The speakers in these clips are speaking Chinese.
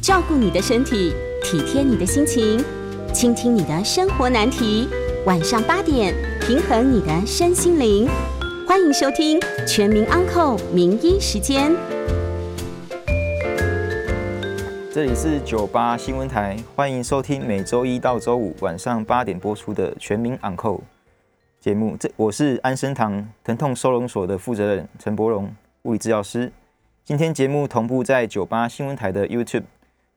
照顾你的身体，体贴你的心情，倾听你的生活难题。晚上八点，平衡你的身心灵。欢迎收听《全民安扣名医时间》。这里是九八新闻台，欢迎收听每周一到周五晚上八点播出的《全民安扣》节目。这我是安生堂疼痛收容所的负责人陈柏荣，物理治疗师。今天节目同步在九八新闻台的 YouTube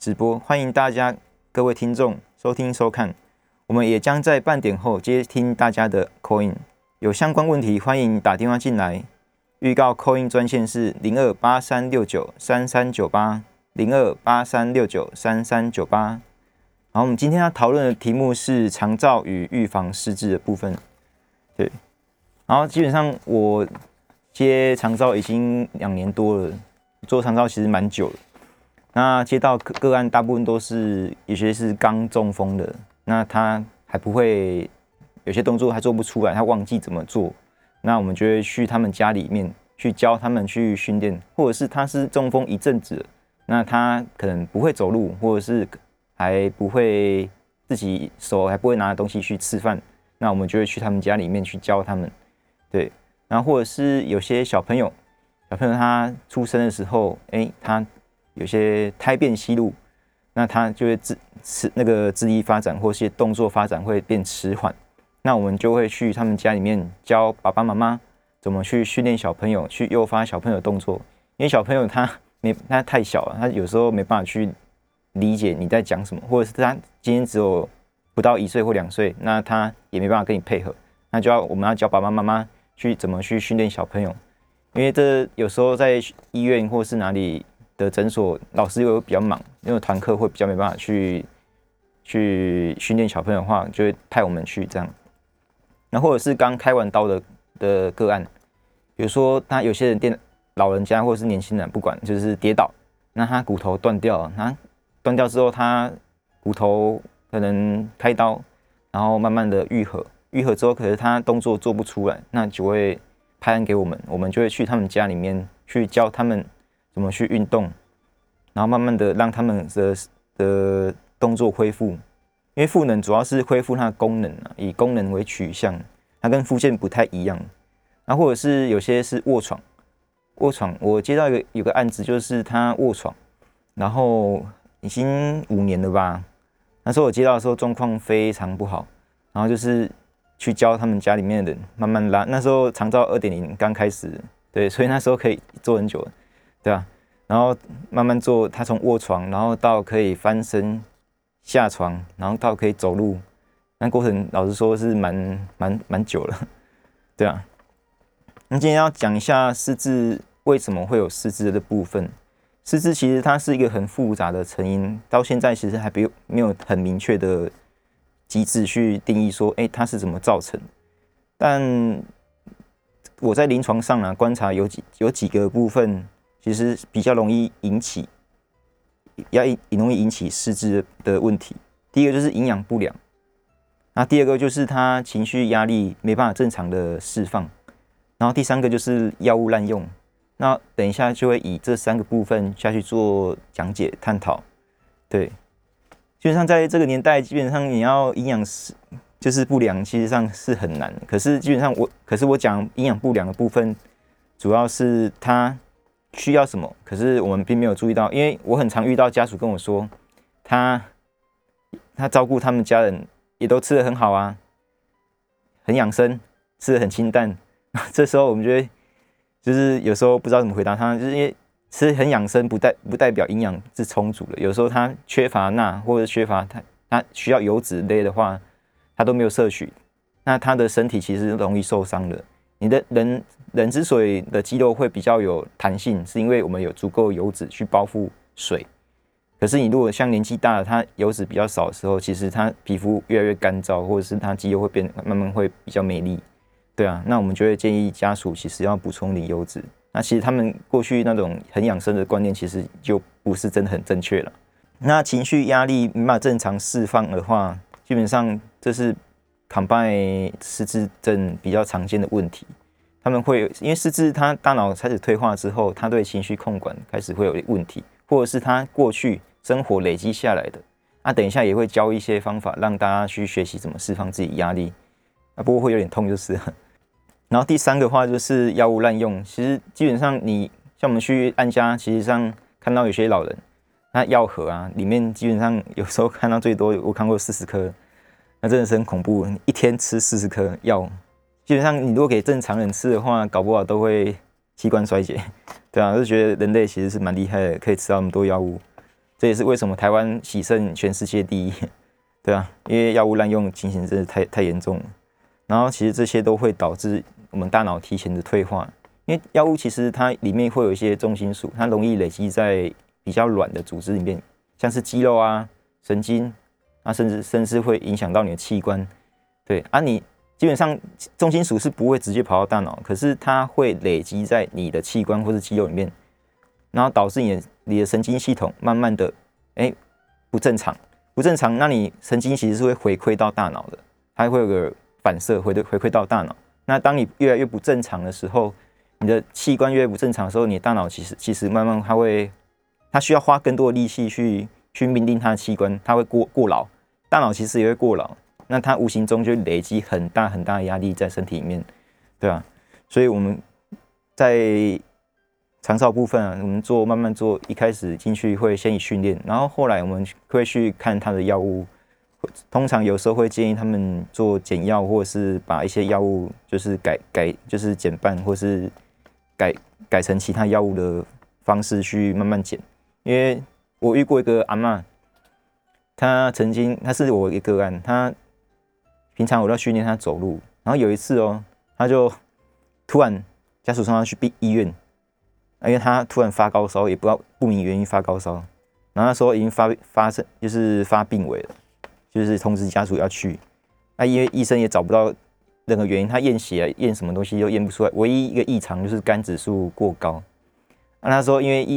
直播，欢迎大家各位听众收听收看。我们也将在半点后接听大家的 call in，有相关问题欢迎打电话进来。预告 call in 专线是零二八三六九三三九八零二八三六九三三九八。好，我们今天要讨论的题目是长照与预防失智的部分。对，然后基本上我接长照已经两年多了。做长照其实蛮久了，那接到个个案大部分都是有些是刚中风的，那他还不会有些动作还做不出来，他忘记怎么做，那我们就会去他们家里面去教他们去训练，或者是他是中风一阵子，那他可能不会走路，或者是还不会自己手还不会拿东西去吃饭，那我们就会去他们家里面去教他们，对，然后或者是有些小朋友。小朋友他出生的时候，哎，他有些胎变息路，那他就会自迟那个智力发展或是动作发展会变迟缓，那我们就会去他们家里面教爸爸妈妈怎么去训练小朋友，去诱发小朋友动作，因为小朋友他没他太小了，他有时候没办法去理解你在讲什么，或者是他今天只有不到一岁或两岁，那他也没办法跟你配合，那就要我们要教爸爸妈妈去怎么去训练小朋友。因为这有时候在医院或是哪里的诊所，老师又比较忙，因为团课会比较没办法去去训练小朋友的话，就会派我们去这样。那或者是刚开完刀的的个案，比如说他有些人电老人家或者是年轻人，不管就是跌倒，那他骨头断掉了，那断掉之后他骨头可能开刀，然后慢慢的愈合，愈合之后可是他动作做不出来，那就会。拍案给我们，我们就会去他们家里面去教他们怎么去运动，然后慢慢的让他们的的动作恢复。因为赋能主要是恢复它的功能啊，以功能为取向，它跟复健不太一样。然后或者是有些是卧床，卧床，我接到一个有个案子，就是他卧床，然后已经五年了吧。那时候我接到的时候状况非常不好，然后就是。去教他们家里面的人慢慢拉，那时候长照二点零刚开始，对，所以那时候可以做很久，对啊？然后慢慢做，他从卧床，然后到可以翻身下床，然后到可以走路，那过程老实说是蛮蛮蛮久了，对啊。那今天要讲一下失智为什么会有失智的部分。失智其实它是一个很复杂的成因，到现在其实还没有没有很明确的。机制去定义说，哎，它是怎么造成？但我在临床上呢观察有几有几个部分，其实比较容易引起，要引容易引起失智的问题。第一个就是营养不良，那第二个就是他情绪压力没办法正常的释放，然后第三个就是药物滥用。那等一下就会以这三个部分下去做讲解探讨，对。基本上在这个年代，基本上你要营养是就是不良，其实上是很难。可是基本上我，可是我讲营养不良的部分，主要是他需要什么，可是我们并没有注意到。因为我很常遇到家属跟我说，他他照顾他们家人也都吃的很好啊，很养生，吃的很清淡。这时候我们就会就是有时候不知道怎么回答他，就是因为。吃很养生不代不代表营养是充足的，有时候他缺乏钠或者缺乏他他需要油脂类的话，他都没有摄取，那他的身体其实容易受伤的。你的人人之所以的肌肉会比较有弹性，是因为我们有足够油脂去包覆水。可是你如果像年纪大了，他油脂比较少的时候，其实他皮肤越来越干燥，或者是他肌肉会变慢慢会比较美丽。对啊，那我们就会建议家属其实要补充点油脂。那其实他们过去那种很养生的观念，其实就不是真的很正确了。那情绪压力没法正常释放的话，基本上这是康拜失智症比较常见的问题。他们会因为失智，他大脑开始退化之后，他对情绪控管开始会有问题，或者是他过去生活累积下来的。那等一下也会教一些方法，让大家去学习怎么释放自己压力。啊，不过会有点痛就是了。然后第三个话就是药物滥用，其实基本上你像我们去安家，其实上看到有些老人，那药盒啊里面基本上有时候看到最多我看过四十颗，那真的是很恐怖，一天吃四十颗药，基本上你如果给正常人吃的话，搞不好都会器官衰竭，对啊，就觉得人类其实是蛮厉害的，可以吃到那么多药物。这也是为什么台湾喜胜全世界第一，对啊，因为药物滥用情形真的太太严重了。然后其实这些都会导致我们大脑提前的退化，因为药物其实它里面会有一些重金属，它容易累积在比较软的组织里面，像是肌肉啊、神经啊，甚至甚至会影响到你的器官。对啊，你基本上重金属是不会直接跑到大脑，可是它会累积在你的器官或是肌肉里面，然后导致你的。你的神经系统慢慢的，哎，不正常，不正常，那你神经其实是会回馈到大脑的，它会有个反射回回馈到大脑。那当你越来越不正常的时候，你的器官越不正常的时候，你的大脑其实其实慢慢它会，它需要花更多的力气去去命令它的器官，它会过过劳，大脑其实也会过劳，那它无形中就累积很大很大的压力在身体里面，对吧？所以我们在。长照部分啊，我们做慢慢做，一开始进去会先以训练，然后后来我们会去看他的药物，通常有时候会建议他们做减药，或是把一些药物就是改改就是减半，或是改改成其他药物的方式去慢慢减。因为我遇过一个阿妈，她曾经她是我一个案，她平常我在训练她走路，然后有一次哦，她就突然家属送她去病医院。因为他突然发高烧，也不知道不明原因发高烧，然后那时候已经发发生就是发病危了，就是通知家属要去。那因为医生也找不到任何原因，他验血验什么东西都验不出来，唯一一个异常就是肝指数过高。那他说因为医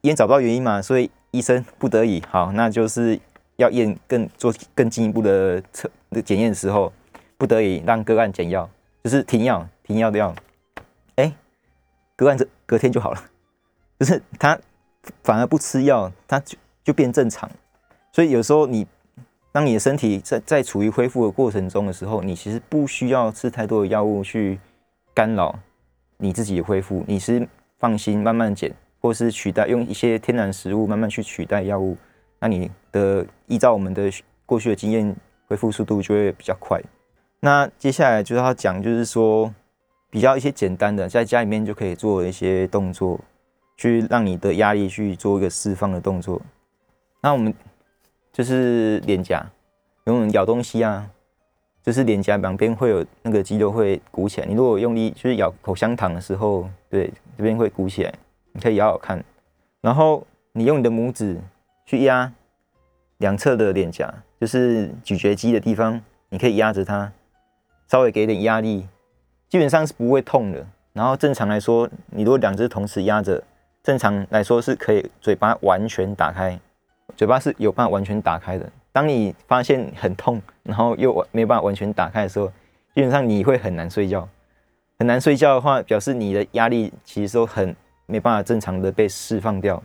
因为找不到原因嘛，所以医生不得已好，那就是要验更做更进一步的测的检验的时候，不得已让个案减药，就是停药停药的药。哎。隔完这隔天就好了，就是他反而不吃药，他就就变正常。所以有时候你当你的身体在在处于恢复的过程中的时候，你其实不需要吃太多的药物去干扰你自己的恢复。你是放心慢慢减，或是取代用一些天然食物慢慢去取代药物，那你的依照我们的过去的经验，恢复速度就会比较快。那接下来就是要讲，就是说。比较一些简单的，在家里面就可以做一些动作，去让你的压力去做一个释放的动作。那我们就是脸颊，用咬东西啊，就是脸颊两边会有那个肌肉会鼓起来。你如果用力就是咬口香糖的时候，对，这边会鼓起来，你可以咬咬看。然后你用你的拇指去压两侧的脸颊，就是咀嚼肌的地方，你可以压着它，稍微给点压力。基本上是不会痛的。然后正常来说，你如果两只同时压着，正常来说是可以嘴巴完全打开，嘴巴是有办法完全打开的。当你发现很痛，然后又没办法完全打开的时候，基本上你会很难睡觉。很难睡觉的话，表示你的压力其实都很没办法正常的被释放掉。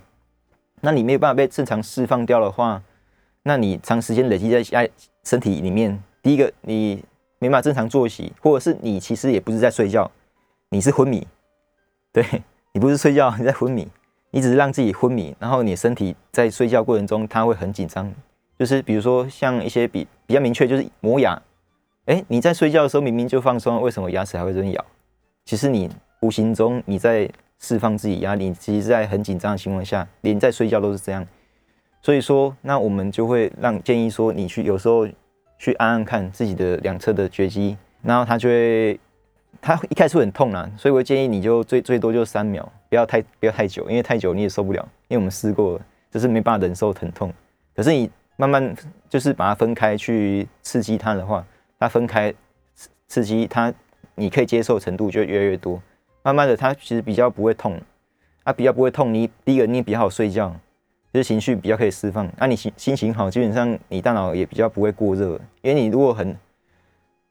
那你没有办法被正常释放掉的话，那你长时间累积在压身体里面，第一个你。没办法正常作息，或者是你其实也不是在睡觉，你是昏迷，对你不是睡觉，你在昏迷，你只是让自己昏迷，然后你身体在睡觉过程中，它会很紧张，就是比如说像一些比比较明确，就是磨牙，哎，你在睡觉的时候明明就放松，为什么牙齿还会这样咬？其实你无形中你在释放自己压力，其实在很紧张的情况下，连在睡觉都是这样，所以说，那我们就会让建议说，你去有时候。去按按看自己的两侧的绝肌，然后它就会，它一开始很痛啊，所以我建议你就最最多就三秒，不要太不要太久，因为太久你也受不了，因为我们试过了，就是没办法忍受疼痛。可是你慢慢就是把它分开去刺激它的话，它分开刺刺激它，你可以接受程度就越来越多。慢慢的，它其实比较不会痛，啊，比较不会痛，你第一个你也比较好睡觉。就是情绪比较可以释放，那你心心情好，基本上你大脑也比较不会过热。因为你如果很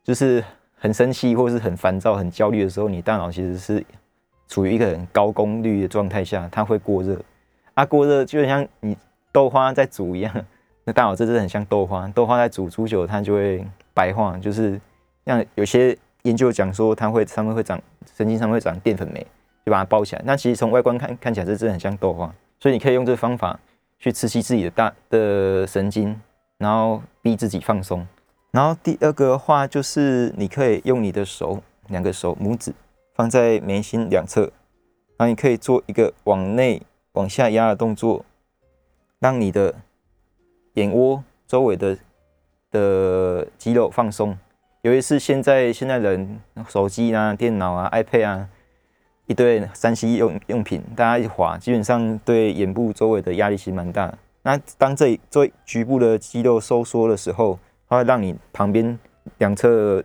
就是很生气或者是很烦躁、很焦虑的时候，你大脑其实是处于一个很高功率的状态下，它会过热。啊，过热就像你豆花在煮一样。那大脑这真的很像豆花，豆花在煮煮久，它就会白化，就是像有些研究讲说，它会上面会长神经上会长淀粉酶，就把它包起来。那其实从外观看看起来，这真的很像豆花。所以你可以用这个方法去刺激自己的大的神经，然后逼自己放松。然后第二个话就是，你可以用你的手，两个手拇指放在眉心两侧，然后你可以做一个往内往下压的动作，让你的。眼窝周围的的肌肉放松，尤其是现在现在人手机啊、电脑啊、iPad 啊一堆三 C 用用品，大家一滑，基本上对眼部周围的压力其实蛮大。那当这做局部的肌肉收缩的时候，它会让你旁边两侧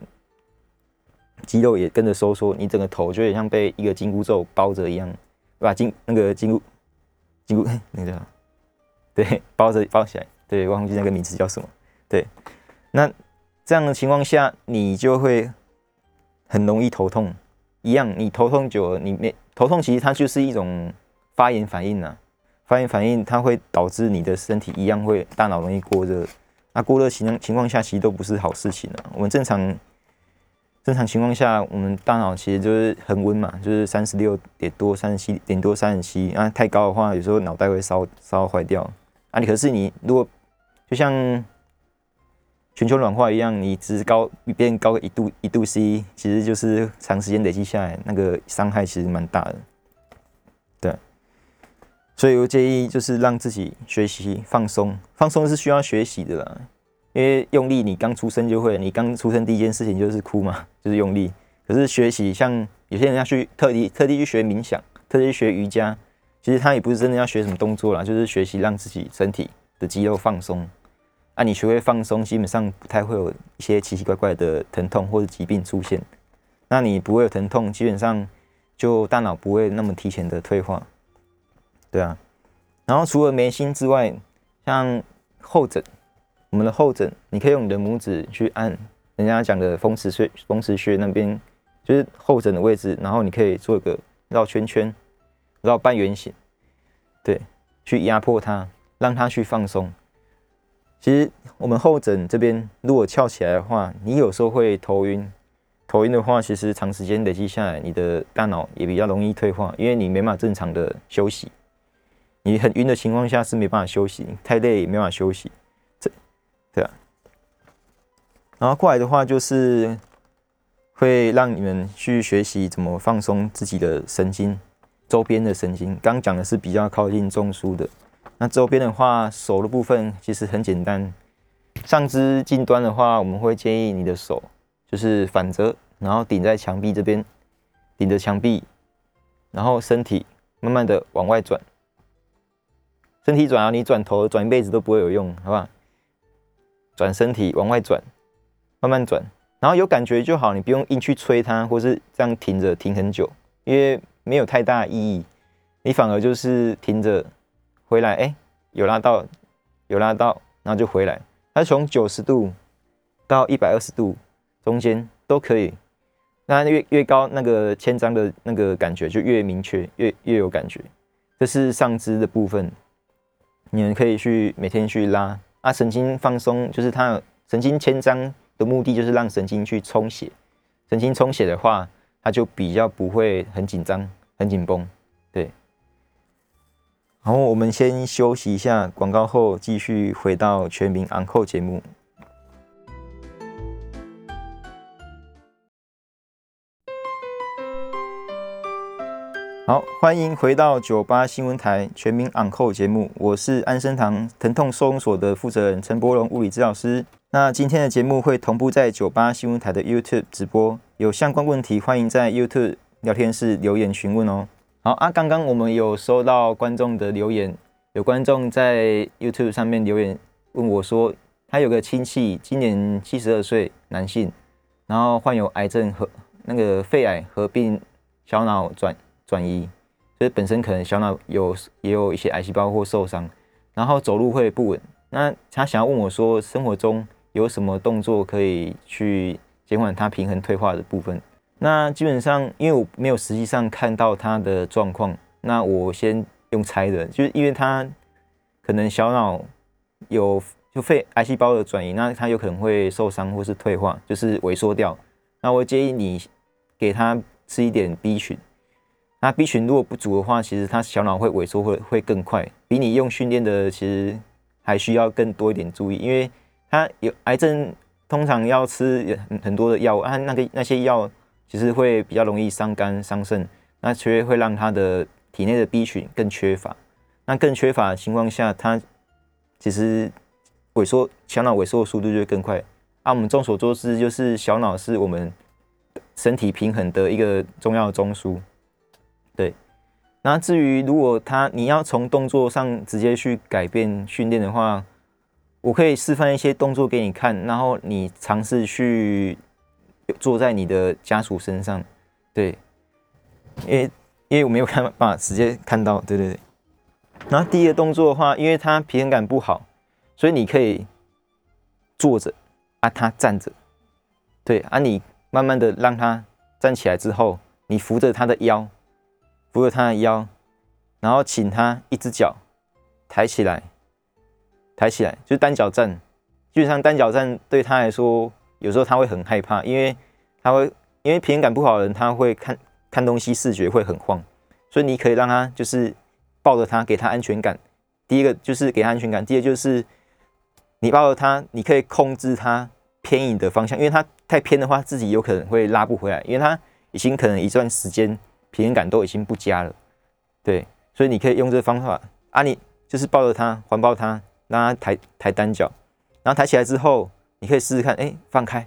肌肉也跟着收缩，你整个头就有点像被一个紧箍咒包着一样，把紧那个紧箍紧箍那个对包着包起来。对，忘记那个名字叫什么？对，那这样的情况下，你就会很容易头痛。一样，你头痛久了，你没头痛，其实它就是一种发炎反应呐。发炎反应它会导致你的身体一样会大脑容易过热。那过热情情况下，其实都不是好事情啊。我们正常正常情况下，我们大脑其实就是恒温嘛，就是三十六点多、三十七点多、三十七。啊，太高的话，有时候脑袋会烧烧坏掉。啊，你可是你如果就像全球暖化一样，你只是高变高个一度一度 C，其实就是长时间累积下来，那个伤害其实蛮大的。对，所以我建议就是让自己学习放松，放松是需要学习的啦。因为用力，你刚出生就会，你刚出生第一件事情就是哭嘛，就是用力。可是学习，像有些人要去特地特地去学冥想，特地去学瑜伽，其实他也不是真的要学什么动作啦，就是学习让自己身体。的肌肉放松，啊，你学会放松，基本上不太会有一些奇奇怪怪的疼痛或者疾病出现。那你不会有疼痛，基本上就大脑不会那么提前的退化，对啊。然后除了眉心之外，像后枕，我们的后枕，你可以用你的拇指去按人家讲的风池穴，风池穴那边就是后枕的位置，然后你可以做一个绕圈圈，绕半圆形，对，去压迫它。让它去放松。其实我们后枕这边如果翘起来的话，你有时候会头晕。头晕的话，其实长时间累积下来，你的大脑也比较容易退化，因为你没办法正常的休息。你很晕的情况下是没办法休息，太累也没办法休息。这，对啊。然后过来的话，就是会让你们去学习怎么放松自己的神经周边的神经。刚讲的是比较靠近中枢的。那周边的话，手的部分其实很简单。上肢近端的话，我们会建议你的手就是反折，然后顶在墙壁这边，顶着墙壁，然后身体慢慢的往外转。身体转啊，你转头转一辈子都不会有用，好不好？转身体往外转，慢慢转，然后有感觉就好，你不用硬去吹它，或是这样停着停很久，因为没有太大意义。你反而就是停着。回来，哎，有拉到，有拉到，然后就回来。它从九十度到一百二十度中间都可以。那越越高，那个牵张的那个感觉就越明确，越越有感觉。这是上肢的部分，你们可以去每天去拉啊，神经放松，就是它神经牵张的目的就是让神经去充血。神经充血的话，它就比较不会很紧张、很紧绷。对。然后我们先休息一下，广告后继续回到全民昂扣节目。好，欢迎回到九八新闻台全民昂扣节目，我是安生堂疼痛收容所的负责人陈柏荣物理治疗师。那今天的节目会同步在九八新闻台的 YouTube 直播，有相关问题欢迎在 YouTube 聊天室留言询问哦。好啊，刚刚我们有收到观众的留言，有观众在 YouTube 上面留言问我说，他有个亲戚今年七十二岁，男性，然后患有癌症和那个肺癌合并小脑转转移，所以本身可能小脑有也有一些癌细胞或受伤，然后走路会不稳。那他想要问我说，生活中有什么动作可以去减缓他平衡退化的部分？那基本上，因为我没有实际上看到他的状况，那我先用猜的，就是因为他可能小脑有就肺癌细胞的转移，那他有可能会受伤或是退化，就是萎缩掉。那我建议你给他吃一点 B 群。那 B 群如果不足的话，其实他小脑会萎缩会会更快，比你用训练的其实还需要更多一点注意，因为他有癌症通常要吃很很多的药，啊那个那些药其实会比较容易伤肝伤肾，那缺会让他的体内的 B 群更缺乏，那更缺乏的情况下，他其实萎缩小脑萎缩的速度就会更快。啊，我们众所周知，就是小脑是我们身体平衡的一个重要中枢。对，那至于如果他你要从动作上直接去改变训练的话，我可以示范一些动作给你看，然后你尝试去坐在你的家属身上。对，因为因为我没有办法直接看到，对对对。然后第一个动作的话，因为他平衡感不好，所以你可以坐着啊，他站着，对啊，你慢慢的让他站起来之后，你扶着他的腰。扶着他的腰，然后请他一只脚抬起来，抬起来，就单脚站。基本上单脚站对他来说，有时候他会很害怕，因为他会因为平衡感不好的人，他会看看东西视觉会很晃。所以你可以让他就是抱着他，给他安全感。第一个就是给他安全感，第二就是你抱着他，你可以控制他偏移的方向，因为他太偏的话，自己有可能会拉不回来，因为他已经可能一段时间。平衡感都已经不佳了，对，所以你可以用这个方法啊，你就是抱着他，环抱他，让他抬抬单脚，然后抬起来之后，你可以试试看，哎，放开，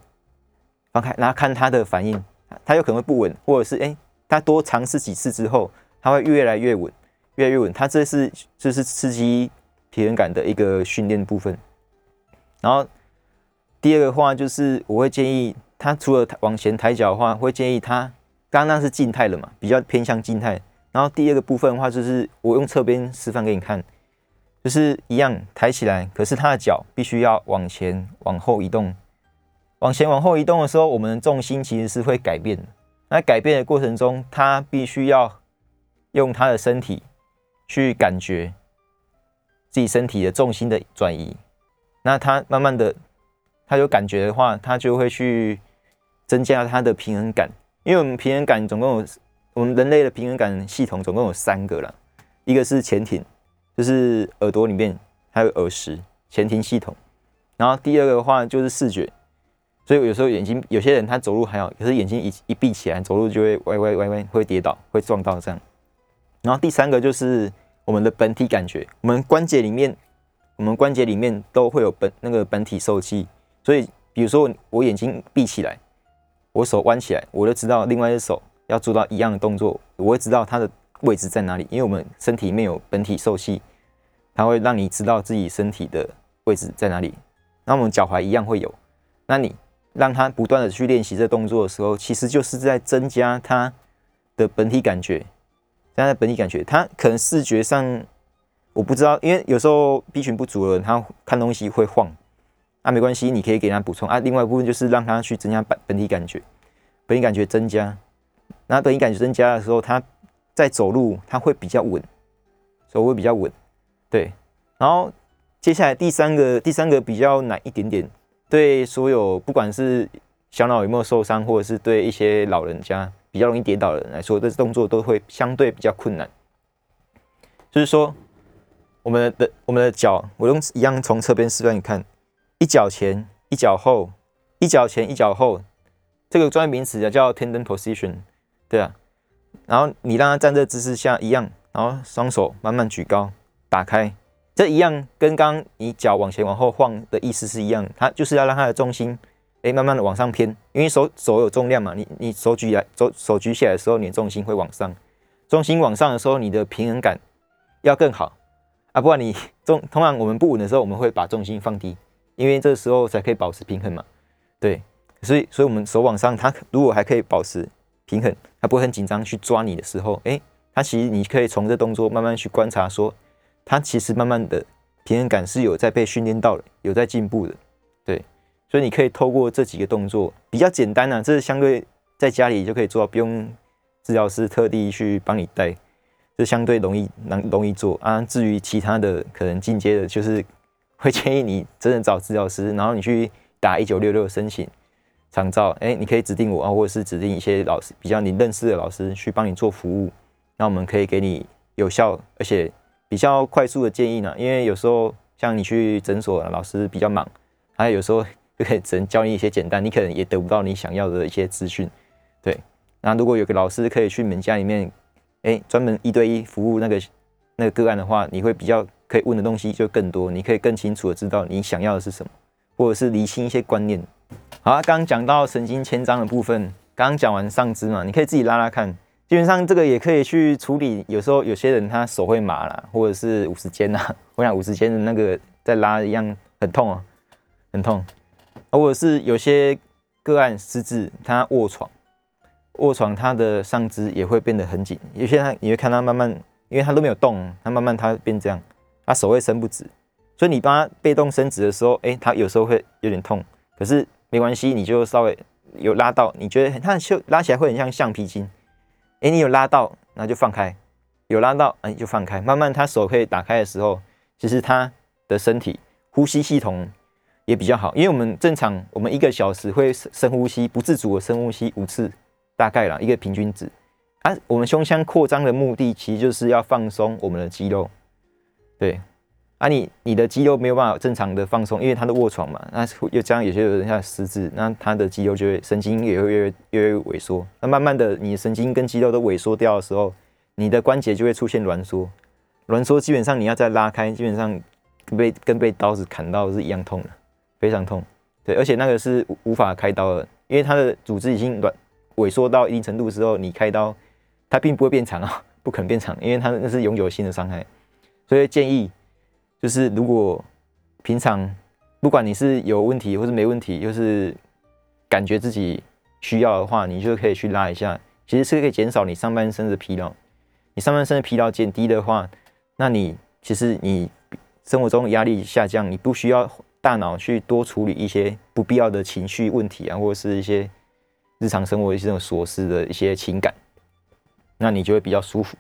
放开，然后看它的反应，它有可能会不稳，或者是哎，它多尝试几次之后，它会越来越稳，越来越稳。它这是就是刺激平衡感的一个训练部分。然后第二个话就是，我会建议他除了往前抬脚的话，会建议他。刚刚是静态的嘛，比较偏向静态。然后第二个部分的话，就是我用侧边示范给你看，就是一样抬起来，可是他的脚必须要往前往后移动。往前往后移动的时候，我们的重心其实是会改变的。那改变的过程中，他必须要用他的身体去感觉自己身体的重心的转移。那他慢慢的，他有感觉的话，他就会去增加他的平衡感。因为我们平衡感总共有，我们人类的平衡感系统总共有三个了，一个是前庭，就是耳朵里面还有耳石前庭系统，然后第二个的话就是视觉，所以有时候眼睛有些人他走路还好，可是眼睛一一闭起来走路就会歪歪歪歪，会跌倒，会撞到这样。然后第三个就是我们的本体感觉，我们关节里面，我们关节里面都会有本那个本体受气，所以比如说我眼睛闭起来。我手弯起来，我就知道另外一只手要做到一样的动作，我会知道它的位置在哪里。因为我们身体里面有本体受气，它会让你知道自己身体的位置在哪里。那我们脚踝一样会有。那你让他不断的去练习这动作的时候，其实就是在增加他的本体感觉。增加本体感觉，他可能视觉上我不知道，因为有时候 B 群不足的人，他看东西会晃。那没关系，你可以给他补充啊。另外一部分就是让他去增加本本体感觉，本体感觉增加。那本体感觉增加的时候，他在走路它会比较稳，走会比较稳。对。然后接下来第三个，第三个比较难一点点。对所有不管是小脑有没有受伤，或者是对一些老人家比较容易跌倒的人来说，这动作都会相对比较困难。就是说，我们的我们的脚，我用一样从侧边示范你看。一脚前，一脚后，一脚前，一脚后，这个专业名词叫叫 tendon position，对啊。然后你让他站这姿势下一样，然后双手慢慢举高，打开，这一样跟刚你脚往前往后晃的意思是一样，它就是要让它的重心哎慢慢的往上偏，因为手手有重量嘛，你你手举来手手举起来的时候，你的重心会往上，重心往上的时候，你的平衡感要更好。啊，不然你重通常我们不稳的时候，我们会把重心放低。因为这时候才可以保持平衡嘛，对，所以所以我们手往上，它如果还可以保持平衡，他不会很紧张去抓你的时候，哎，他其实你可以从这动作慢慢去观察，说他其实慢慢的平衡感是有在被训练到了，有在进步的，对，所以你可以透过这几个动作比较简单啊，这是相对在家里就可以做到，不用治疗师特地去帮你带，就相对容易能容易做啊。至于其他的可能进阶的，就是会建议你真的找治疗师，然后你去打一九六六申请长照，哎，你可以指定我啊，或者是指定一些老师比较你认识的老师去帮你做服务，那我们可以给你有效而且比较快速的建议呢。因为有时候像你去诊所，老师比较忙，他有时候就可以只能教你一些简单，你可能也得不到你想要的一些资讯。对，那如果有个老师可以去你们家里面，哎，专门一对一服务那个那个个案的话，你会比较可以问的东西就更多，你可以更清楚的知道你想要的是什么，或者是厘清一些观念。好，刚刚讲到神经牵张的部分，刚刚讲完上肢嘛，你可以自己拉拉看。基本上这个也可以去处理，有时候有些人他手会麻啦，或者是五十肩呐，我想五十肩的那个在拉一样很痛哦，很痛。或者是有些个案失智，他卧床，卧床他的上肢也会变得很紧，有些他你会看他慢慢，因为他都没有动，他慢慢他变这样，他手会伸不直，所以你帮他被动伸直的时候，哎，他有时候会有点痛，可是没关系，你就稍微有拉到，你觉得他就拉起来会很像橡皮筋。哎，你有拉到，那就放开；有拉到，哎，就放开。慢慢，他手可以打开的时候，其实他的身体呼吸系统也比较好。因为我们正常，我们一个小时会深呼吸，不自主的深呼吸五次，大概啦，一个平均值。啊，我们胸腔扩张的目的，其实就是要放松我们的肌肉，对。啊，你你的肌肉没有办法正常的放松，因为他的卧床嘛，那又加上有些人像失智，那他的肌肉就会神经也会越越越萎缩。那慢慢的，你的神经跟肌肉都萎缩掉的时候，你的关节就会出现挛缩。挛缩基本上你要再拉开，基本上被跟被刀子砍到是一样痛的，非常痛。对，而且那个是无法开刀的，因为它的组织已经挛萎缩到一定程度之后，你开刀它并不会变长啊，不可能变长，因为它那是永久性的伤害。所以建议。就是如果平常不管你是有问题或是没问题，就是感觉自己需要的话，你就可以去拉一下，其实是可以减少你上半身的疲劳。你上半身的疲劳减低的话，那你其实你生活中压力下降，你不需要大脑去多处理一些不必要的情绪问题啊，或者是一些日常生活一些种琐事的一些情感，那你就会比较舒服。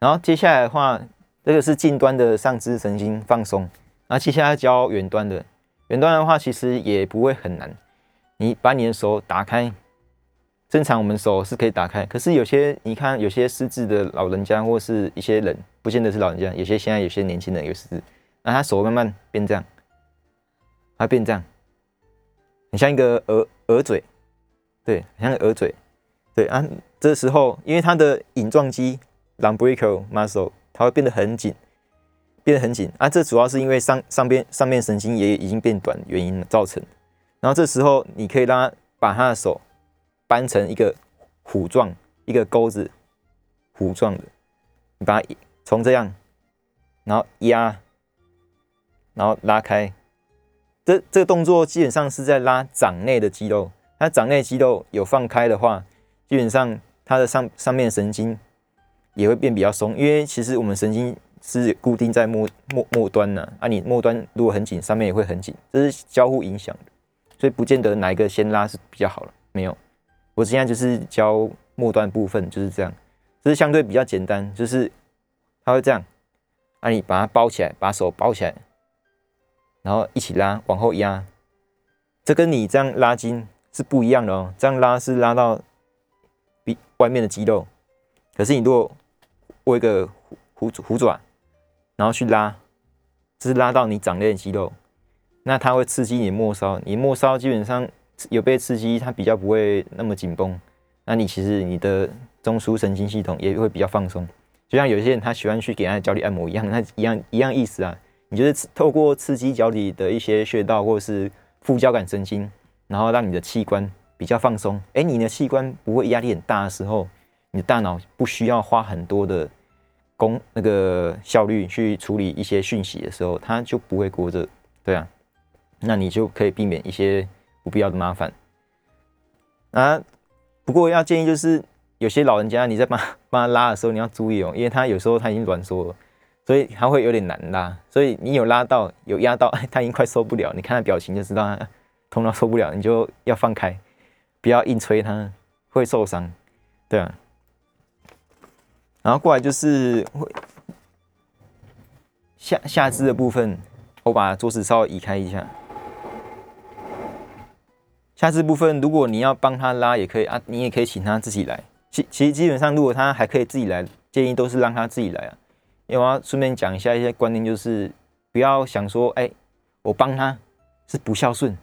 然后接下来的话。这个是近端的上肢神经放松，那接下来教远端的。远端的话，其实也不会很难。你把你的手打开，正常我们手是可以打开，可是有些你看，有些失智的老人家或是一些人，不见得是老人家，有些现在有些年轻人有失智，那他手慢慢变这样，他变这样，很像一个鹅鹅嘴，对，像个鹅嘴，对啊。这时候因为他的隐状肌 （lumbrical muscle）。它会变得很紧，变得很紧啊！这主要是因为上上边上面神经也已经变短原因造成。然后这时候你可以让他把他的手扳成一个虎状，一个钩子，虎状的。你把它从这样，然后压，然后拉开。这这个动作基本上是在拉掌内的肌肉。它掌内肌肉有放开的话，基本上它的上上面神经。也会变比较松，因为其实我们神经是固定在末末末端呢，啊，你末端如果很紧，上面也会很紧，这是交互影响的，所以不见得哪一个先拉是比较好了。没有，我现在就是教末端部分就是这样，这是相对比较简单，就是它会这样，啊，你把它包起来，把手包起来，然后一起拉，往后压，这跟你这样拉筋是不一样的哦，这样拉是拉到比外面的肌肉，可是你如果握一个虎虎虎爪，然后去拉，这是拉到你掌内的肌肉，那它会刺激你的末梢，你末梢基本上有被刺激，它比较不会那么紧绷，那你其实你的中枢神经系统也会比较放松。就像有些人他喜欢去给他脚底按摩一样，那一样一样意思啊。你就是透过刺激脚底的一些穴道或者是副交感神经，然后让你的器官比较放松。哎，你的器官不会压力很大的时候。你大脑不需要花很多的功那个效率去处理一些讯息的时候，它就不会过着，对啊，那你就可以避免一些不必要的麻烦啊。不过要建议就是，有些老人家你在帮帮他拉的时候，你要注意哦，因为他有时候他已经软缩了，所以他会有点难拉。所以你有拉到有压到，他已经快受不了，你看他表情就知道他痛到受不了，你就要放开，不要硬吹他，会受伤，对啊。然后过来就是会下下肢的部分，我把桌子稍微移开一下。下肢部分，如果你要帮他拉也可以啊，你也可以请他自己来。其其实基本上，如果他还可以自己来，建议都是让他自己来啊。因为我要顺便讲一下一些观念，就是不要想说，哎，我帮他是不孝顺，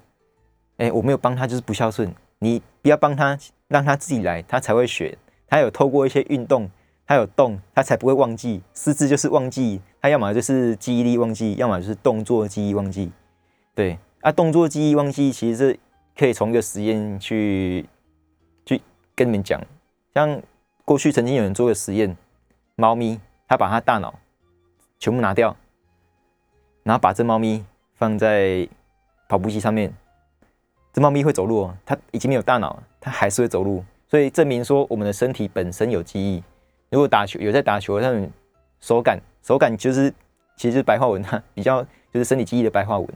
哎，我没有帮他就是不孝顺。你不要帮他，让他自己来，他才会学。他有透过一些运动，他有动，他才不会忘记。失智就是忘记，他要么就是记忆力忘记，要么就是动作记忆忘记。对啊，动作记忆忘记其实是。可以从一个实验去去跟你们讲，像过去曾经有人做个实验，猫咪，它把它大脑全部拿掉，然后把这猫咪放在跑步机上面，这猫咪会走路哦，它已经没有大脑，它还是会走路，所以证明说我们的身体本身有记忆。如果打球有在打球，他们手感手感就是其实白话文它比较就是身体记忆的白话文，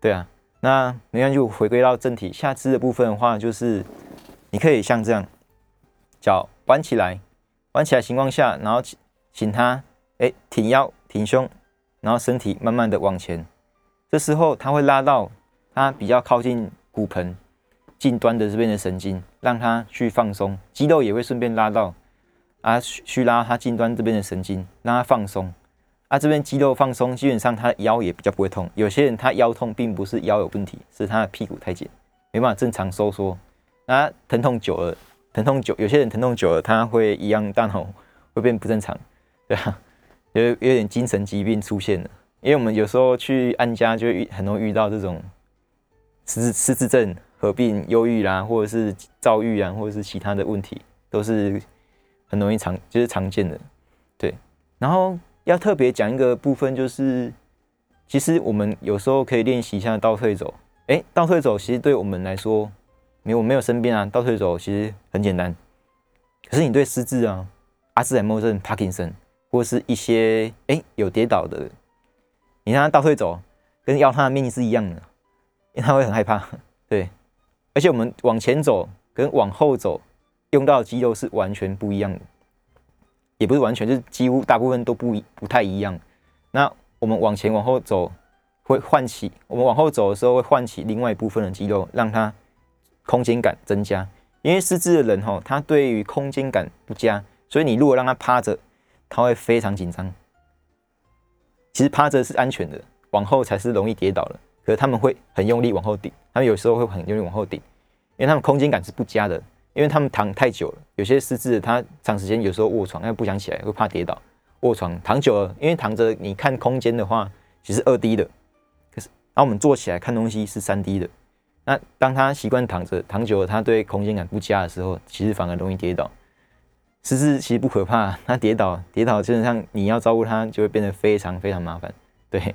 对啊。那没关系，就回归到正题。下肢的部分的话，就是你可以像这样，脚弯起来，弯起来情况下，然后请他哎挺腰挺胸，然后身体慢慢的往前。这时候他会拉到他比较靠近骨盆近端的这边的神经，让他去放松，肌肉也会顺便拉到啊去拉他近端这边的神经，让他放松。啊，这边肌肉放松，基本上他的腰也比较不会痛。有些人他腰痛，并不是腰有问题，是他的屁股太紧，没办法正常收缩。那疼痛久了，疼痛久，有些人疼痛久了，他会一样大脑会变不正常，对啊，有有点精神疾病出现了。因为我们有时候去按家，就遇很容易遇到这种失失智症合并忧郁啦，或者是躁郁啊，或者是其他的问题，都是很容易常就是常见的，对，然后。要特别讲一个部分，就是其实我们有时候可以练习一下倒退走。哎，倒退走其实对我们来说，没有没有生病啊，倒退走其实很简单。可是你对失智啊、阿兹海默症、帕金森，或是一些哎有跌倒的，你让他倒退走，跟要他的命是一样的，因为他会很害怕。对，而且我们往前走跟往后走用到的肌肉是完全不一样的。也不是完全，就是几乎大部分都不一不太一样。那我们往前往后走，会唤起我们往后走的时候会唤起另外一部分的肌肉，让它空间感增加。因为失智的人哈，他对于空间感不佳，所以你如果让他趴着，他会非常紧张。其实趴着是安全的，往后才是容易跌倒的。可是他们会很用力往后顶，他们有时候会很用力往后顶，因为他们空间感是不佳的。因为他们躺太久了，有些失智，他长时间有时候卧床，因为不想起来，会怕跌倒。卧床躺久了，因为躺着你看空间的话，其实二 D 的，可是当我们坐起来看东西是三 D 的。那当他习惯躺着，躺久了，他对空间感不佳的时候，其实反而容易跌倒。失智其实不可怕，他跌倒，跌倒基本上你要照顾他，就会变得非常非常麻烦。对，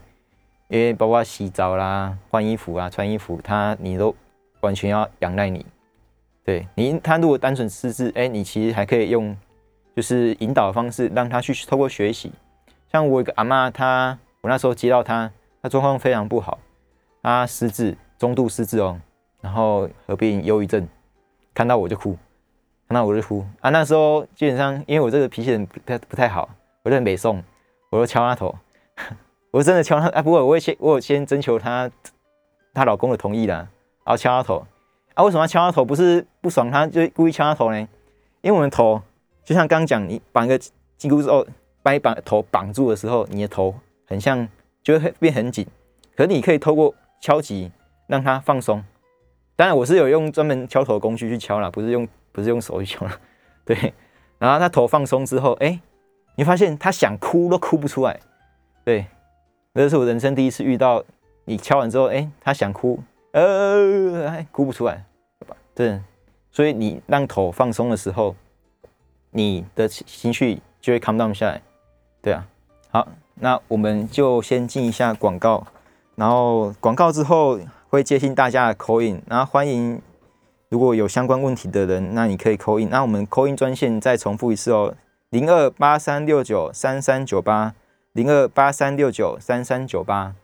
因为包括洗澡啦、换衣服啊、穿衣服，他你都完全要仰赖你。对你，他如果单纯失智，哎，你其实还可以用，就是引导的方式，让他去透过学习。像我一个阿妈，她我那时候接到她，她状况非常不好，她失智，中度失智哦，然后合并忧郁症，看到我就哭，看到我就哭啊。那时候基本上，因为我这个脾气很不太不太好，我就很北宋，我就敲她头，我真的敲她，啊，不过我会先我有先征求她她老公的同意啦，然后敲她头。啊，为什么要敲他头？不是不爽，他就故意敲他头呢？因为我们头就像刚刚讲，你绑个紧箍之后，把你绑头绑住的时候，你的头很像就会变很紧。可是你可以透过敲击让它放松。当然，我是有用专门敲头工具去敲了，不是用不是用手去敲了。对，然后他头放松之后，哎，你发现他想哭都哭不出来。对，这是我人生第一次遇到，你敲完之后，哎，他想哭。呃，哭不出来，对，所以你让头放松的时候，你的情绪就会 calm down 下来，对啊。好，那我们就先进一下广告，然后广告之后会接听大家的口音，然后欢迎如果有相关问题的人，那你可以口音。那我们口音专线再重复一次哦，零二八三六九三三九八，零二八三六九三三九八。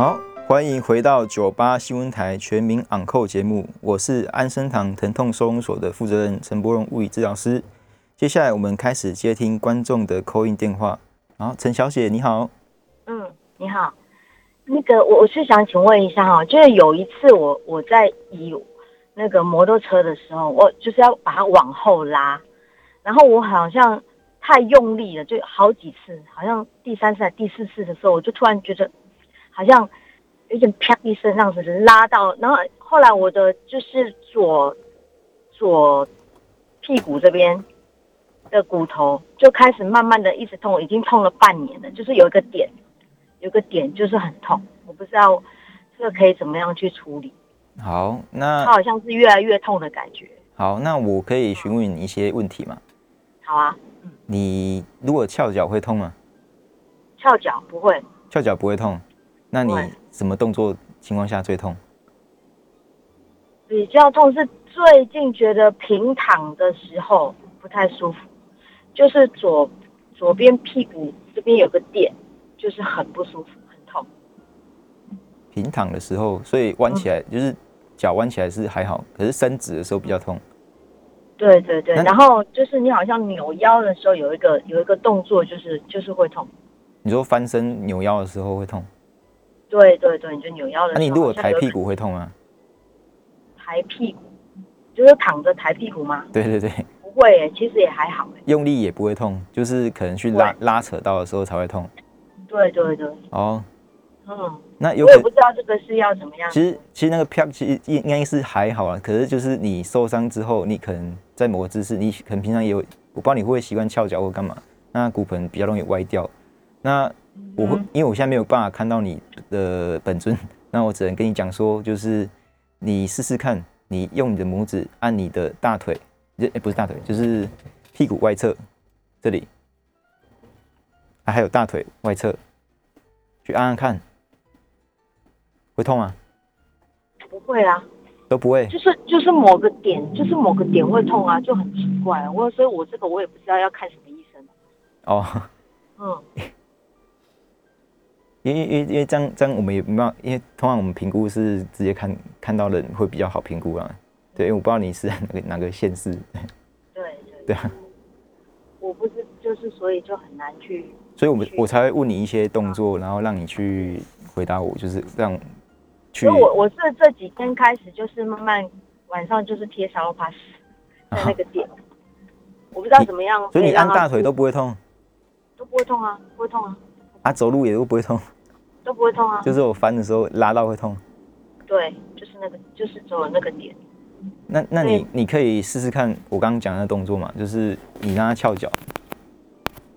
好，欢迎回到九八新闻台全民昂扣节目，我是安生堂疼痛收容所的负责人陈柏荣物理治疗师。接下来我们开始接听观众的扣印电话。好，陈小姐你好，嗯，你好，那个我我是想请问一下哈，就是有一次我我在移那个摩托车的时候，我就是要把它往后拉，然后我好像太用力了，就好几次，好像第三次、第四次的时候，我就突然觉得好像有点啪一声这样子拉到，然后后来我的就是左左屁股这边。的骨头就开始慢慢的一直痛，已经痛了半年了。就是有一个点，有个点就是很痛，我不知道这个可以怎么样去处理。好，那它好像是越来越痛的感觉。好，那我可以询问你一些问题吗？好啊。你如果翘脚会痛吗？翘脚不会。翘脚不会痛，那你什么动作情况下最痛？比较痛是最近觉得平躺的时候不太舒服。就是左左边屁股这边有个点，就是很不舒服，很痛。平躺的时候，所以弯起来就是脚弯起来是还好，可是伸直的时候比较痛。对对对，然后就是你好像扭腰的时候有一个有一个动作，就是就是会痛。你说翻身扭腰的时候会痛？对对对，你就扭腰的。那你如果抬屁股会痛吗？抬屁股就是躺着抬屁股吗？对对对。不会，其实也还好。用力也不会痛，就是可能去拉拉扯到的时候才会痛。对对对。哦。嗯。那有我也不知道这个是要怎么样。其实其实那个票其实应应该是还好啊，可是就是你受伤之后，你可能在某个姿势，你可能平常也有，我不知道你会不会习惯翘脚或干嘛，那骨盆比较容易歪掉。那我会，因为我现在没有办法看到你的本尊，那我只能跟你讲说，就是你试试看，你用你的拇指按你的大腿。哎，不是大腿，就是屁股外侧这里，啊，还有大腿外侧，去按按看，会痛吗？不会啊，都不会。就是就是某个点，就是某个点会痛啊，就很奇怪。我所以，我这个我也不知道要看什么医生。哦，嗯，因为因为因为这样这样我们也没办法，因为通常我们评估是直接看看到人会比较好评估啊。对，因为我不知道你是 哪个哪个县市。对对 对啊，我不是，就是所以就很难去。所以我们我才会问你一些动作，然后让你去回答我，就是让去。我我是这几天开始，就是慢慢晚上就是贴沙龙帕斯在那个点，我不知道怎么样。所以你按大腿都不会痛？都不会痛啊，不会痛啊。啊，走路也都不会痛？都不会痛啊。就是我翻的时候拉到会痛。对，就是那个，就是走那个点。那那你你可以试试看我刚刚讲的动作嘛，就是你让他翘脚，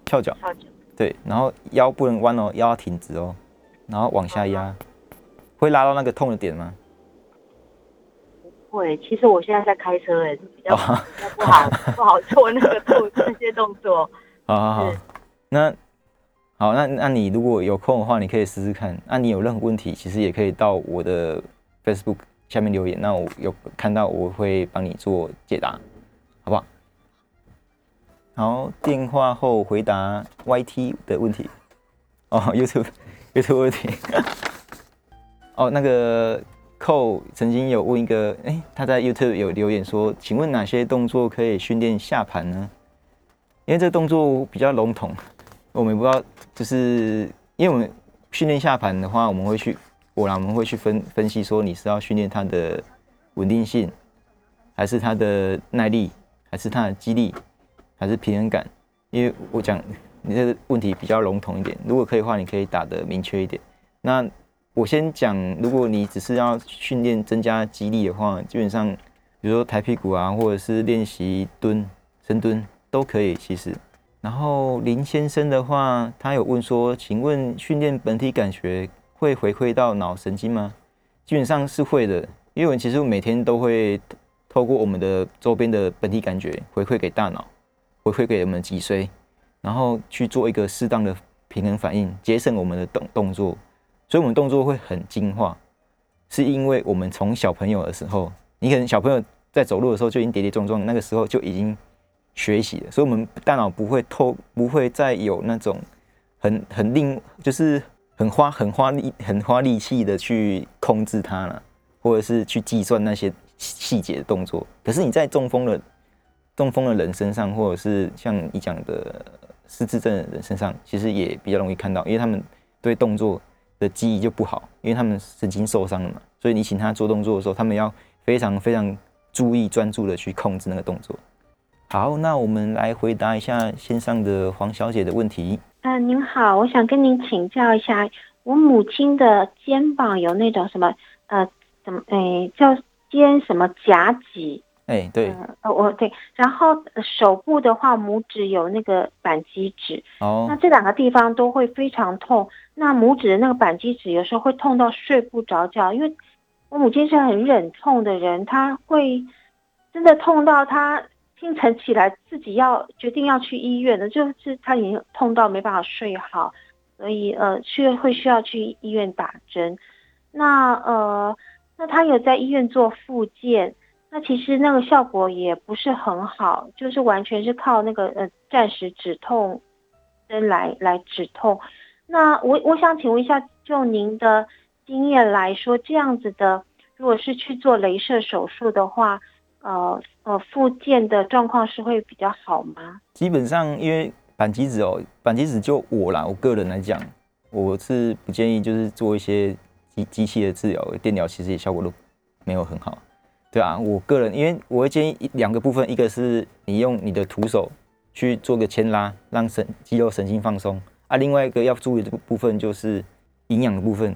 翘脚，翘脚，对，然后腰不能弯哦，腰要挺直哦，然后往下压，会拉到那个痛的点吗？不会，其实我现在在开车哎，比较不好 不好做那个动 那些动作。好好好，那好那那你如果有空的话，你可以试试看。那你有任何问题，其实也可以到我的 Facebook。下面留言，那我有看到，我会帮你做解答，好不好？好，电话后回答 YT 的问题。哦，YouTube，YouTube 问题。哦，那个寇曾经有问一个，哎，他在 YouTube 有留言说，请问哪些动作可以训练下盘呢？因为这动作比较笼统，我们不知道，就是因为我们训练下盘的话，我们会去。我啦，我们会去分分析说，你是要训练它的稳定性，还是它的耐力，还是它的肌力，还是平衡感？因为我讲你这个问题比较笼统一点，如果可以的话，你可以打得明确一点。那我先讲，如果你只是要训练增加肌力的话，基本上，比如说抬屁股啊，或者是练习蹲、深蹲都可以。其实，然后林先生的话，他有问说，请问训练本体感觉？会回馈到脑神经吗？基本上是会的，因为我们其实每天都会透过我们的周边的本体感觉回馈给大脑，回馈给我们脊髓，然后去做一个适当的平衡反应，节省我们的动动作，所以我们动作会很精化，是因为我们从小朋友的时候，你可能小朋友在走路的时候就已经跌跌撞撞，那个时候就已经学习的，所以我们大脑不会透，不会再有那种很很令就是。很花很花力很花力气的去控制它了，或者是去计算那些细节的动作。可是你在中风的中风的人身上，或者是像你讲的失智症的人身上，其实也比较容易看到，因为他们对动作的记忆就不好，因为他们神经受伤了嘛。所以你请他做动作的时候，他们要非常非常注意专注的去控制那个动作。好，那我们来回答一下线上的黄小姐的问题。嗯，您好，我想跟您请教一下，我母亲的肩膀有那种什么呃，怎么诶叫肩什么夹脊？哎，对，呃，我对，然后手部的话，拇指有那个板机指，哦，那这两个地方都会非常痛。那拇指的那个板机指有时候会痛到睡不着觉，因为我母亲是很忍痛的人，她会真的痛到她。清晨起来自己要决定要去医院的，就是他已经痛到没办法睡好，所以呃去会需要去医院打针。那呃那他有在医院做复健，那其实那个效果也不是很好，就是完全是靠那个呃暂时止痛针来来止痛。那我我想请问一下，就您的经验来说，这样子的如果是去做镭射手术的话。呃呃，复健的状况是会比较好吗？基本上，因为板机子哦，板机子就我啦，我个人来讲，我是不建议就是做一些机机器的治疗，电疗其实也效果都没有很好，对啊，我个人，因为我会建议两个部分，一个是你用你的徒手去做个牵拉，让神肌肉神经放松啊，另外一个要注意的部分就是营养的部分，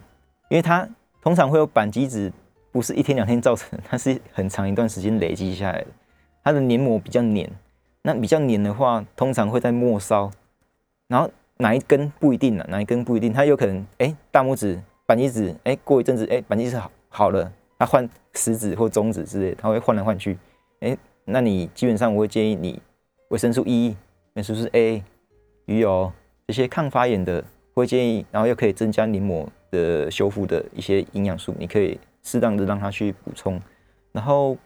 因为它通常会有板机子。不是一天两天造成，它是很长一段时间累积下来的。它的黏膜比较黏，那比较黏的话，通常会在末梢。然后哪一根不一定呢？哪一根不一定？它有可能，哎，大拇指、扳机指，哎，过一阵子，哎，扳机指好好了，它换食指或中指之类，它会换来换去。哎，那你基本上我会建议你维生素 E、维生素 A、鱼油这些抗发炎的，会建议，然后又可以增加黏膜的修复的一些营养素，你可以。适当的让它去补充，然后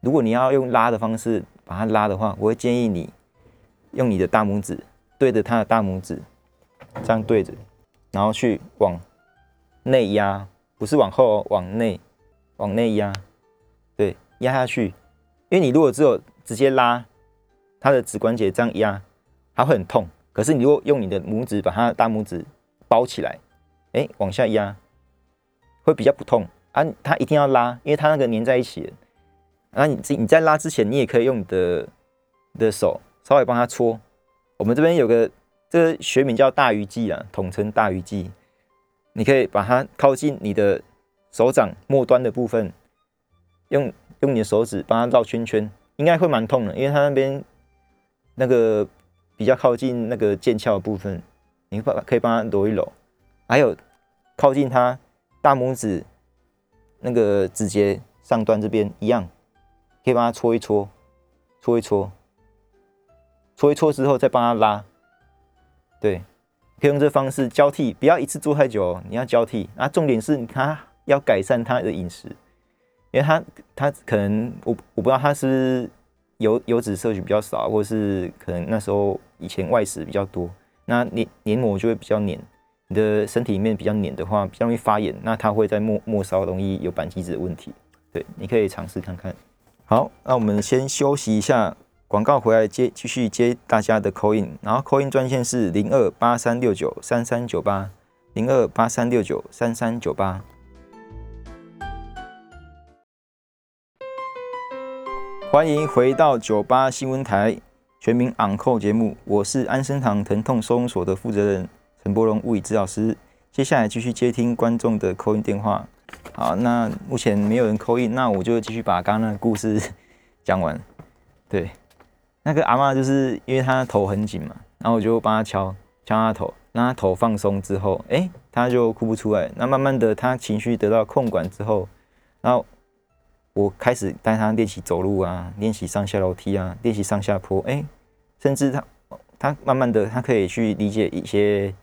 如果你要用拉的方式把它拉的话，我会建议你用你的大拇指对着它的大拇指，这样对着，然后去往内压，不是往后，往内，往内压，对，压下去。因为你如果只有直接拉它的指关节这样压，它会很痛。可是你如果用你的拇指把他的大拇指包起来，哎，往下压，会比较不痛。啊，它一定要拉，因为它那个粘在一起。然后你你在拉之前，你也可以用你的的手稍微帮它搓。我们这边有个这个学名叫大鱼际啊，统称大鱼际。你可以把它靠近你的手掌末端的部分，用用你的手指帮它绕圈圈，应该会蛮痛的，因为它那边那个比较靠近那个剑鞘的部分，你把可以帮它揉一揉。还有靠近它大拇指。那个指节上端这边一样，可以帮他搓一搓，搓一搓，搓一搓之后再帮他拉。对，可以用这方式交替，不要一次做太久哦，你要交替。啊，重点是他要改善他的饮食，因为他他可能我我不知道他是油油脂摄取比较少，或是可能那时候以前外食比较多，那黏黏膜就会比较黏。你的身体里面比较黏的话，比较容易发炎，那它会在末末梢容易有板机子的问题。对，你可以尝试看看。好，那我们先休息一下，广告回来接继续接大家的口音，然后口音专线是零二八三六九三三九八零二八三六九三三九八。欢迎回到九八新闻台全民昂扣节目，我是安生堂疼痛收容所的负责人。陈柏荣物理治疗师，接下来继续接听观众的扣音电话。好，那目前没有人扣音，那我就继续把刚刚那个故事讲完。对，那个阿妈就是因为她头很紧嘛，然后我就帮她敲敲她头，让她头放松之后，哎，她就哭不出来。那慢慢的，她情绪得到控管之后，然后我开始带她练习走路啊，练习上下楼梯啊，练习上下坡，哎，甚至她她慢慢的，她可以去理解一些。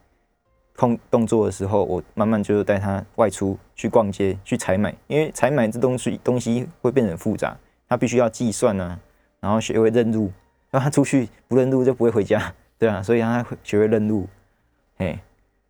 控动作的时候，我慢慢就带他外出去逛街、去采买，因为采买这东西东西会变得很复杂，他必须要计算啊，然后学会认路，让他出去不认路就不会回家，对啊，所以让他学会认路，嘿，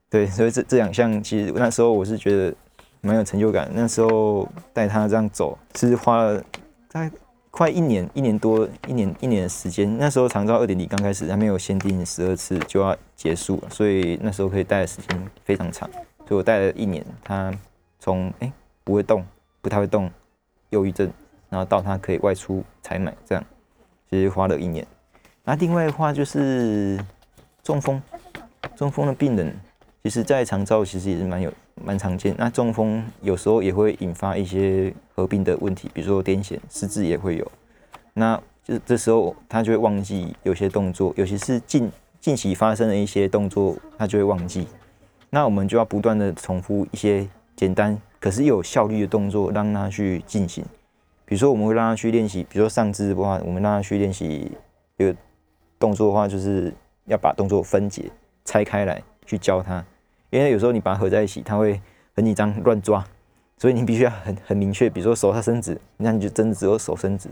对，所以这这两项其实那时候我是觉得蛮有成就感。那时候带他这样走，是花了大概快一年、一年多、一年一年的时间。那时候长照二点零刚开始，还没有限定十二次就要结束，所以那时候可以带的时间非常长。所以我带了一年，他从哎、不会动，不太会动，忧郁症，然后到他可以外出采买，这样其实花了一年。那另外的话就是中风，中风的病人，其实在长照其实也是蛮有蛮常见。那中风有时候也会引发一些合并的问题，比如说癫痫、失智也会有。那就这时候他就会忘记有些动作，尤其是近近期发生的一些动作，他就会忘记。那我们就要不断的重复一些简单可是又有效率的动作，让他去进行。比如说，我们会让他去练习，比如说上肢的话，我们让他去练习有动作的话，就是要把动作分解、拆开来去教他。因为有时候你把它合在一起，它会很紧张、乱抓，所以你必须要很很明确。比如说手它伸直，那你就真的只有手伸直，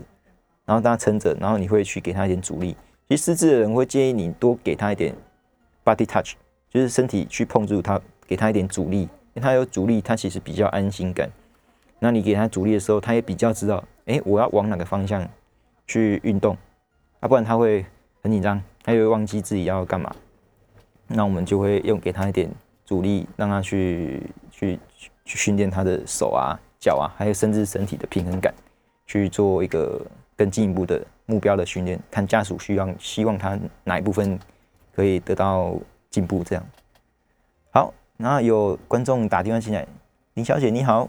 然后让他撑着，然后你会去给他一点阻力。其实失智的人会建议你多给他一点 body touch，就是身体去碰触他，给他一点阻力，因为他有阻力，他其实比较安心感。那你给他阻力的时候，他也比较知道，哎、我要往哪个方向去运动，啊、不然他会很紧张，他也会忘记自己要干嘛。那我们就会用给他一点阻力，让他去去去去训练他的手啊、脚啊，还有甚至身体的平衡感，去做一个更进一步的目标的训练。看家属需要希望他哪一部分可以得到进步，这样。好，那有观众打电话进来，林小姐你好。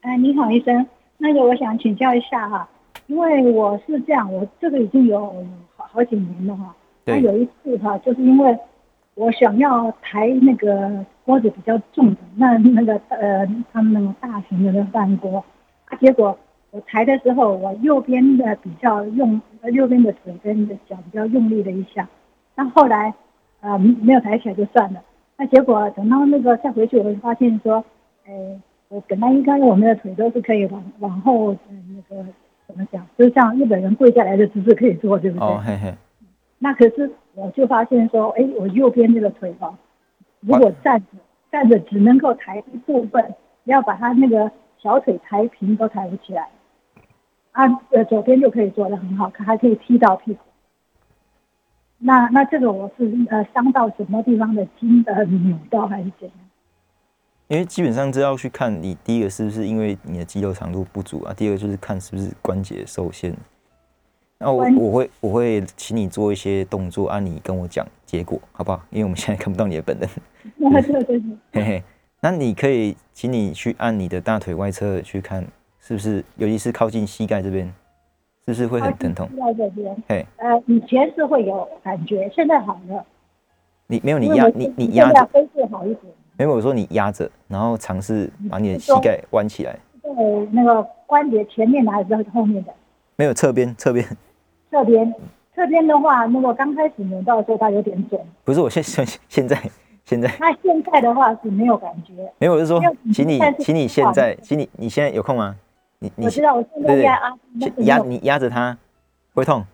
哎，你好，医生。那个，我想请教一下哈，因为我是这样，我这个已经有好好几年了哈。那有一次哈，就是因为我想要抬那个锅子比较重的，那那个呃，他们那个大型的那个饭锅，啊，结果我抬的时候，我右边的比较用，右边的腿跟的脚比较用力了一下，那后来呃没有抬起来就算了，那结果等到那个再回去，我会发现说，哎。我本来应该我们的腿都是可以往往后，嗯，那个怎么讲，就像日本人跪下来的姿势可以做，对不对？哦，嘿嘿，那可是我就发现说，哎，我右边这个腿哈，如果站着站着只能够抬一部分，要把它那个小腿抬平都抬不起来。啊，呃，左边就可以做得很好，可还可以踢到屁股。那那这个我是呃伤到什么地方的筋的扭到还是怎样？因为基本上这要去看你第一个是不是因为你的肌肉长度不足啊，第二个就是看是不是关节受限。那我我会我会请你做一些动作，啊，你跟我讲结果好不好？因为我们现在看不到你的本人，对对对。嘿嘿。那你可以请你去按你的大腿外侧去看，是不是，尤其是靠近膝盖这边，是不是会很疼痛？在这边，嘿，呃，以前是会有感觉，现在好了。你没有你压你你现压着，在恢复好一点。没有我说你压着，然后尝试把你的膝盖弯起来，对，那个关节前面的还是后面的？没有侧边侧边，侧边，侧边的话，那么刚开始扭到的时候它有点肿，不是我现现现在现在那现在的话是没有感觉。没有，我是说，请你请你现在，请你你现在有空吗？你你我知道，我现在压啊，压你压着它，会痛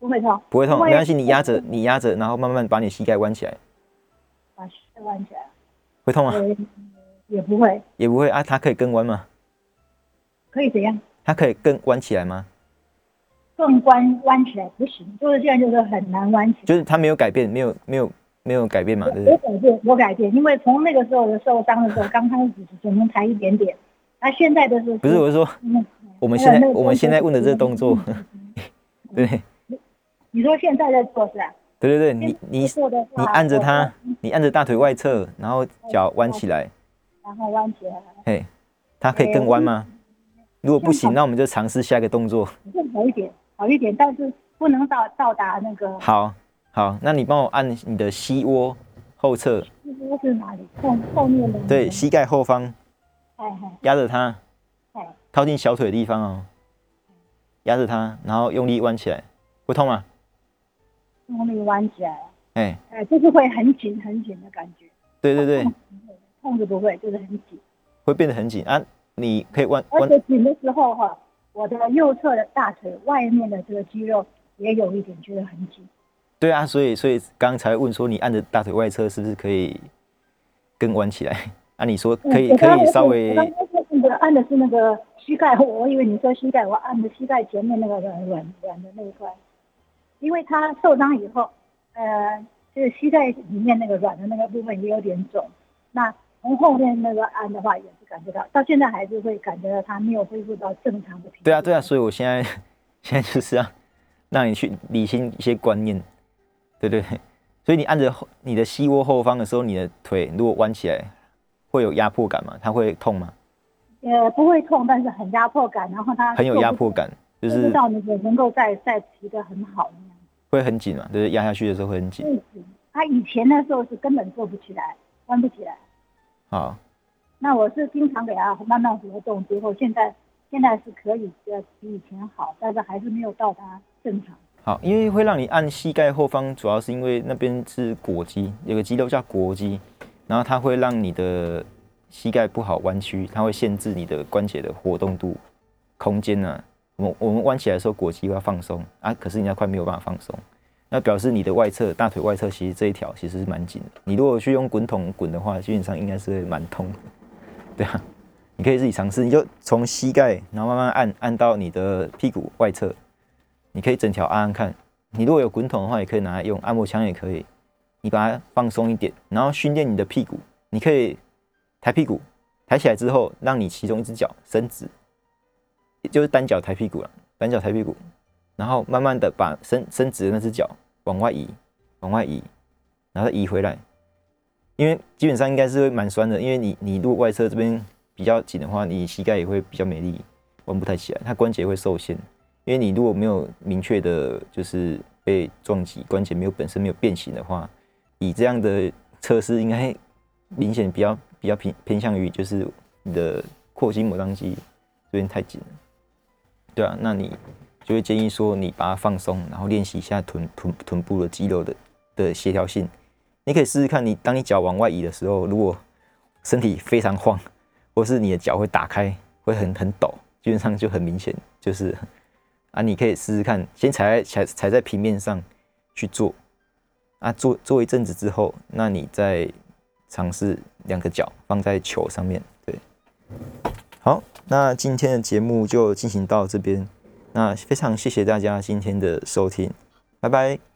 不会痛，不会痛？没关系，你压着你压着，然后慢慢把你膝盖弯起来，把膝盖弯起来，会痛吗？呃，也不会，也不会啊，它可以更弯吗？可以怎样？它可以更弯起来吗？更弯弯起来不行，就是现在就是很难弯起来。就是他没有改变，没有没有没有改变嘛，对不对？我改变，我改变，因为从那个时候的受伤的时候，刚开始只能抬一点点，那现在的是不是，我是说嗯我们现在我们现在问的这个动作，嗯 对你说现在在做是吧？对对对，你你你按着它，你按着大腿外侧，然后脚弯起来，然后弯起来，嘿，它可以更弯吗？如果不行，那我们就尝试下一个动作。更好一点，好一点，但是不能到到达那个，好，好，那你帮我按你的膝窝后侧，膝窝是哪里？后后面的那个？对，膝盖后方。哎哎。压着它，哎，靠近小腿的地方哦，压着它，然后用力弯起来，会痛吗？用力弯起来，哎，哎，就是会很紧很紧的感觉，对对对，痛是不会，就是很紧，会变得很紧。啊。你可以弯而弯，且紧的时候哈，我的右侧的大腿外面的这个肌肉也有一点觉得很紧，对啊，所以所以刚刚才问说你按着大腿外侧是不是可以更弯起来。啊，你说可以可以稍微我刚刚是那个按的是那个膝盖，我以为你说膝盖，我按的膝盖前面那个软软软的那一块，因为他受伤以后，呃，就是膝盖里面那个软的那个部分也有点肿。那从后面那个按的话，也是感觉到，到现在还是会感觉到他没有恢复到正常的。对啊对啊，所以我现在现在就是要让你去理清一些观念，对对对。所以你按着后你的膝窝后方的时候，你的腿如果弯起来，会有压迫感吗？它会痛吗？呃，不会痛，但是很压迫感，然后它很有压迫感，就是知道那个能够再再提的很好那样。会很紧嘛，就是压下去的时候会很紧。嗯，他以前的时候是根本做不起来，弯不起来。好，那我是经常给他慢慢活动，结果现在现在是可以呃比以前好，但是还是没有到达正常。好，因为会让你按膝盖后方，主要是因为那边是腘肌，有个肌肉叫腘肌，然后它会让你的膝盖不好弯曲，它会限制你的关节的活动度、空间呢、我们我们弯起来的时候，腘肌要放松啊，可是你那块没有办法放松，那表示你的外侧大腿外侧其实这一条其实是蛮紧的。你如果去用滚筒滚的话，基本上应该是蛮痛的，对啊。你可以自己尝试，你就从膝盖，然后慢慢按按到你的屁股外侧，你可以整条按按看。你如果有滚筒的话，也可以拿来用，按摩枪也可以。你把它放松一点，然后训练你的屁股。你可以抬屁股，抬起来之后，让你其中一只脚伸直，就是单脚抬屁股了。单脚抬屁股，然后慢慢的把伸伸直的那只脚往外移，往外移，然后移回来。因为基本上应该是会蛮酸的，因为你你如果外侧这边比较紧的话，你膝盖也会比较没力，弯不太起来，它关节会受限。因为你如果没有明确的，就是被撞击，关节没有本身没有变形的话，以这样的测试，应该明显比较比较偏偏向于就是你的阔筋膜当肌这边太紧了，对啊，那你就会建议说你把它放松，然后练习一下臀臀臀部的肌肉的的协调性。你可以试试看，你当你脚往外移的时候，如果身体非常晃，或是你的脚会打开，会很很抖，基本上就很明显，就是 啊，你可以试试看，先踩在踩踩在平面上去做，啊，做做一阵子之后，那你再尝试两个脚放在球上面，对。好，那今天的节目就进行到这边，那非常谢谢大家今天的收听，拜拜。